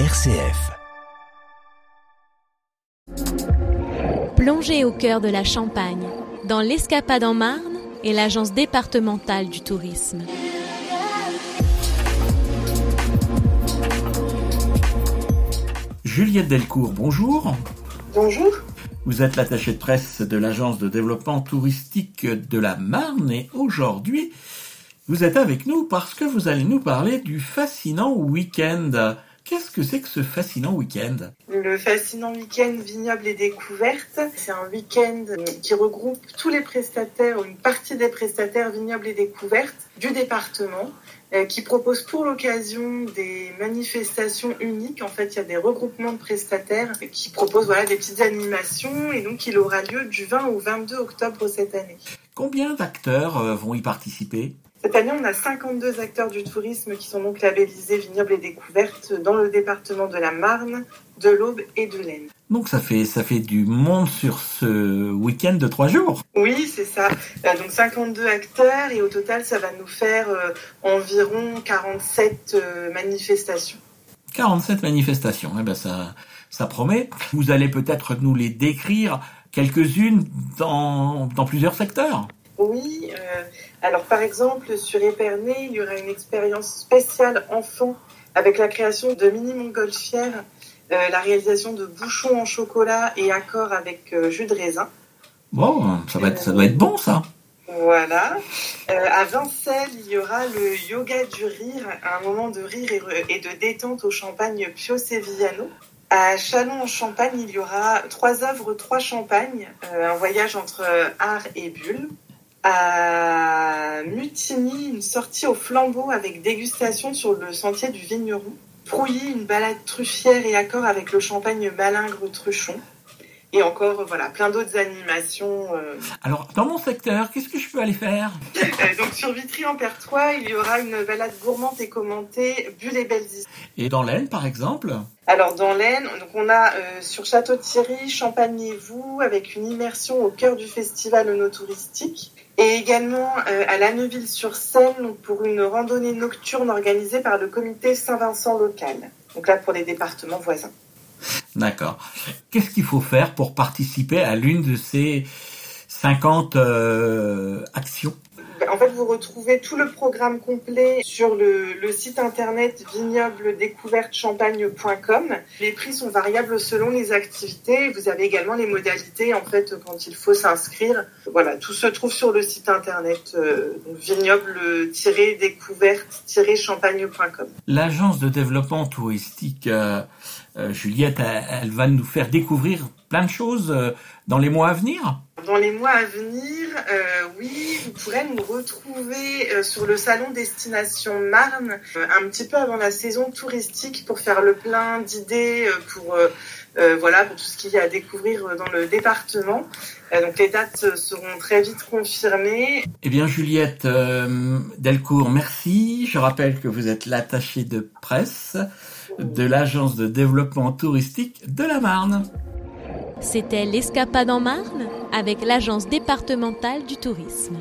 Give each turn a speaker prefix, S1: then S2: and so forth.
S1: RCF.
S2: Plongez au cœur de la Champagne, dans l'Escapade en Marne et l'Agence départementale du tourisme.
S3: Juliette Delcourt, bonjour.
S4: Bonjour.
S3: Vous êtes l'attachée de presse de l'Agence de développement touristique de la Marne et aujourd'hui, vous êtes avec nous parce que vous allez nous parler du fascinant week-end. Qu'est-ce que c'est que ce fascinant week-end?
S4: Le fascinant week-end vignoble et découverte, c'est un week-end qui regroupe tous les prestataires, ou une partie des prestataires vignobles et découvertes du département, euh, qui propose pour l'occasion des manifestations uniques. En fait, il y a des regroupements de prestataires qui proposent voilà, des petites animations et donc il aura lieu du 20 au 22 octobre cette année.
S3: Combien d'acteurs euh, vont y participer?
S4: Cette année, on a 52 acteurs du tourisme qui sont donc labellisés vignobles et découvertes dans le département de la Marne, de l'Aube et de l'Aisne.
S3: Donc ça fait ça fait du monde sur ce week-end de trois jours.
S4: Oui, c'est ça. Donc 52 acteurs et au total, ça va nous faire euh, environ 47 euh, manifestations.
S3: 47 manifestations. Eh ben ça ça promet. Vous allez peut-être nous les décrire quelques-unes dans dans plusieurs secteurs.
S4: Oui, euh, alors par exemple sur Épernay, il y aura une expérience spéciale enfant avec la création de mini montgolfières, euh, la réalisation de bouchons en chocolat et accord avec euh, jus de raisin.
S3: Bon, ça, va être, ça doit être bon ça.
S4: Voilà. à Vincelles, il y aura le yoga du rire, un moment de rire et, de détente au champagne Pio Sevillano. À Chalon en Champagne, il y aura trois œuvres, trois champagnes, un voyage entre art et bulle à Mutigny, une sortie au flambeau avec dégustation sur le sentier du vigneron. Prouilly, une balade truffière et accord avec le champagne malingre truchon. Et encore, voilà, plein d'autres animations. Euh.
S3: Alors, dans mon secteur, qu'est-ce que je peux aller faire?
S4: Euh, Donc, sur Vitry-en-Pertois, il y aura une balade gourmande et commentée, Bulle et belles
S3: Et dans l'Aisne, par exemple?
S4: Alors, dans l'Aisne, donc on a euh, sur Château-Thierry, Champagne-et-Vous, avec une immersion au cœur du festival touristique. Et également à Lanneville-sur-Seine pour une randonnée nocturne organisée par le comité Saint-Vincent local. Donc là, pour les départements voisins.
S3: D'accord. Qu'est-ce qu'il faut faire pour participer à l'une de ces 50 euh, actions?
S4: En fait, vous retrouvez tout le programme complet sur le, site internet vignoble-découverte-champagne.com. Les prix sont variables selon les activités. Vous avez également les modalités, en fait, quand il faut s'inscrire. Voilà, tout se trouve sur le site internet euh, vignoble-découverte-champagne.com.
S3: L'agence de développement touristique euh, euh, Juliette, elle, va nous faire découvrir plein de choses euh, dans les mois à venir?
S4: Dans les mois à venir, euh, oui, vous pourrez nous retrouver sur le salon Destination Marne un petit peu avant la saison touristique pour faire le plein d'idées pour voilà pour tout ce qu'il y a à découvrir dans le département. donc les dates seront très vite confirmées.
S3: Eh bien Juliette Delcourt, merci. Je rappelle que vous êtes l'attachée de presse de l'Agence de développement touristique de la Marne.
S2: C'était l'Escapade en Marne avec l'Agence départementale du tourisme.